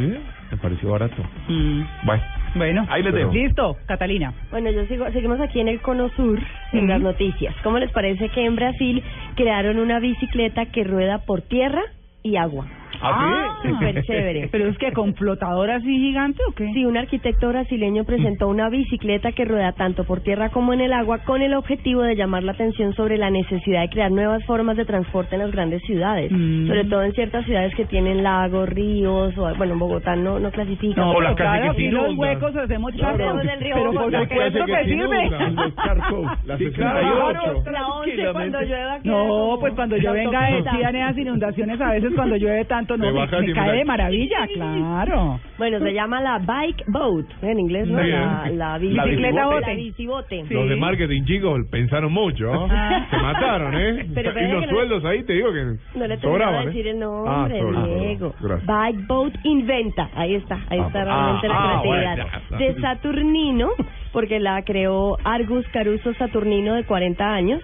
Sí, Me pareció barato. Mm, Bueno, Bueno, Ahí les dejo. Listo, Catalina. Bueno, yo sigo, seguimos aquí en el Cono Sur, en las noticias. ¿Cómo les parece que en Brasil crearon una bicicleta que rueda por tierra y agua? ¿Ah, sí? súper chévere. ¿Pero es que con flotador así gigante o qué? Sí, un arquitecto brasileño presentó una bicicleta que rueda tanto por tierra como en el agua con el objetivo de llamar la atención sobre la necesidad de crear nuevas formas de transporte en las grandes ciudades, Mm. sobre todo en ciertas ciudades que tienen lagos, ríos, o bueno, en Bogotá no, no clasifica. No, casas claro, aquí los huecos hacemos Claro. charcos. Hacemos el río Pero por supuesto que sirve. Los charcos, las Sí, claro. 68. La once cuando llueva No, pues cuando yo la venga decían esas inundaciones a veces cuando llueve tanto, no, Te me, me cae de maravilla, claro. Bueno, se llama la bike boat, en inglés, ¿no? Sí, la, ¿eh? la Bicicleta bote. La bicibote. Sí. Los de marketing, chicos, pensaron mucho. ¿no? Ah. Se mataron, ¿eh? Pero y los que no- sueldos ahí, te digo que No le sobraban, de ¿eh? decir el Ah, nombre, sorry. Diego. Bike Boat Inventa. Ahí está, ahí Ah, está ah, realmente la ah, creatividad. bueno, de Saturnino, porque la creó Argus Caruso Saturnino de 40 años.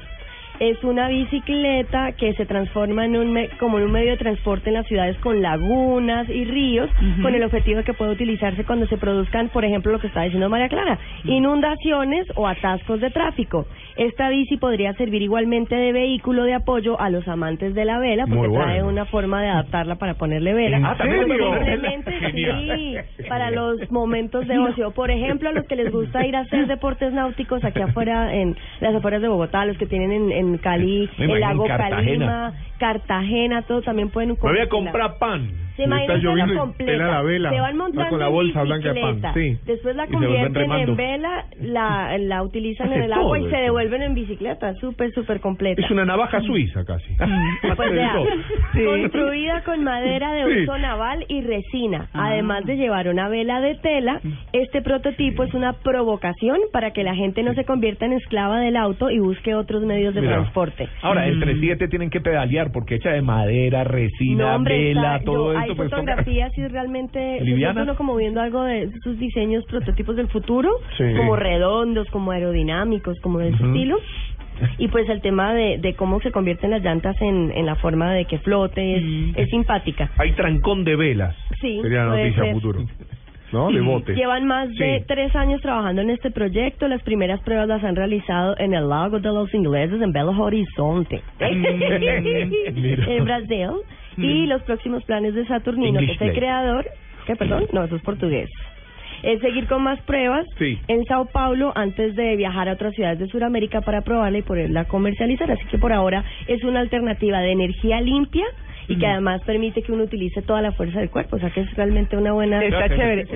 Es una bicicleta que se transforma en un me- como en un medio de transporte en las ciudades con lagunas y ríos, con el objetivo de que pueda utilizarse cuando se produzcan, por ejemplo, lo que está diciendo María Clara, inundaciones o atascos de tráfico. Esta bici podría servir igualmente de vehículo de apoyo a los amantes de la vela, porque trae una forma de adaptarla para ponerle vela. ¿En Ah, sí, para los momentos de ocio. Por ejemplo, a los que les gusta ir a hacer deportes náuticos aquí afuera, en las afueras de Bogotá, los que tienen en, en Cali, el lago en Cartagena. Calima, Cartagena, todo también pueden me voy a comprar pan. Se está la lloviendo y completa. pela la vela. Se van Va montando con la bolsa blanca de pan, sí. Después la convierten en vela, la, la utilizan en el agua y se eso. devuelven en bicicleta. Súper, súper completa. Es una navaja suiza casi. Pues Sí. construida con madera de Sí. uso naval y resina. Ah. Además de llevar una vela de tela, este prototipo es una provocación para que la gente no se convierta en esclava del auto y busque otros medios de Mira. transporte. Ahora, Mm. entre siete tienen que pedalear porque hecha de madera, resina, No, hombre, vela, está- todo yo- esto. Hay pues, fotografías y realmente uno como viendo algo de sus diseños, prototipos del futuro, Sí. como redondos, como aerodinámicos, como de ese estilo. Y pues el tema de, de cómo se convierten las llantas en, en la forma de que flote es, Mm. es simpática. Hay trancón de velas. Sí, Sería la noticia ser. futuro. ¿No? De bote. Llevan más de tres años trabajando en este proyecto. Las primeras pruebas las han realizado en el lago de los ingleses en Belo Horizonte, Mira. en Brasil. Y los próximos planes de Saturnino, que es el play. creador, que perdón, no, eso es portugués. Es seguir con más pruebas Sí. en Sao Paulo antes de viajar a otras ciudades de Sudamérica para probarla y poderla comercializar. Así que por ahora es una alternativa de energía limpia y que además permite que uno utilice toda la fuerza del cuerpo. O sea que es realmente una buena Está chévere.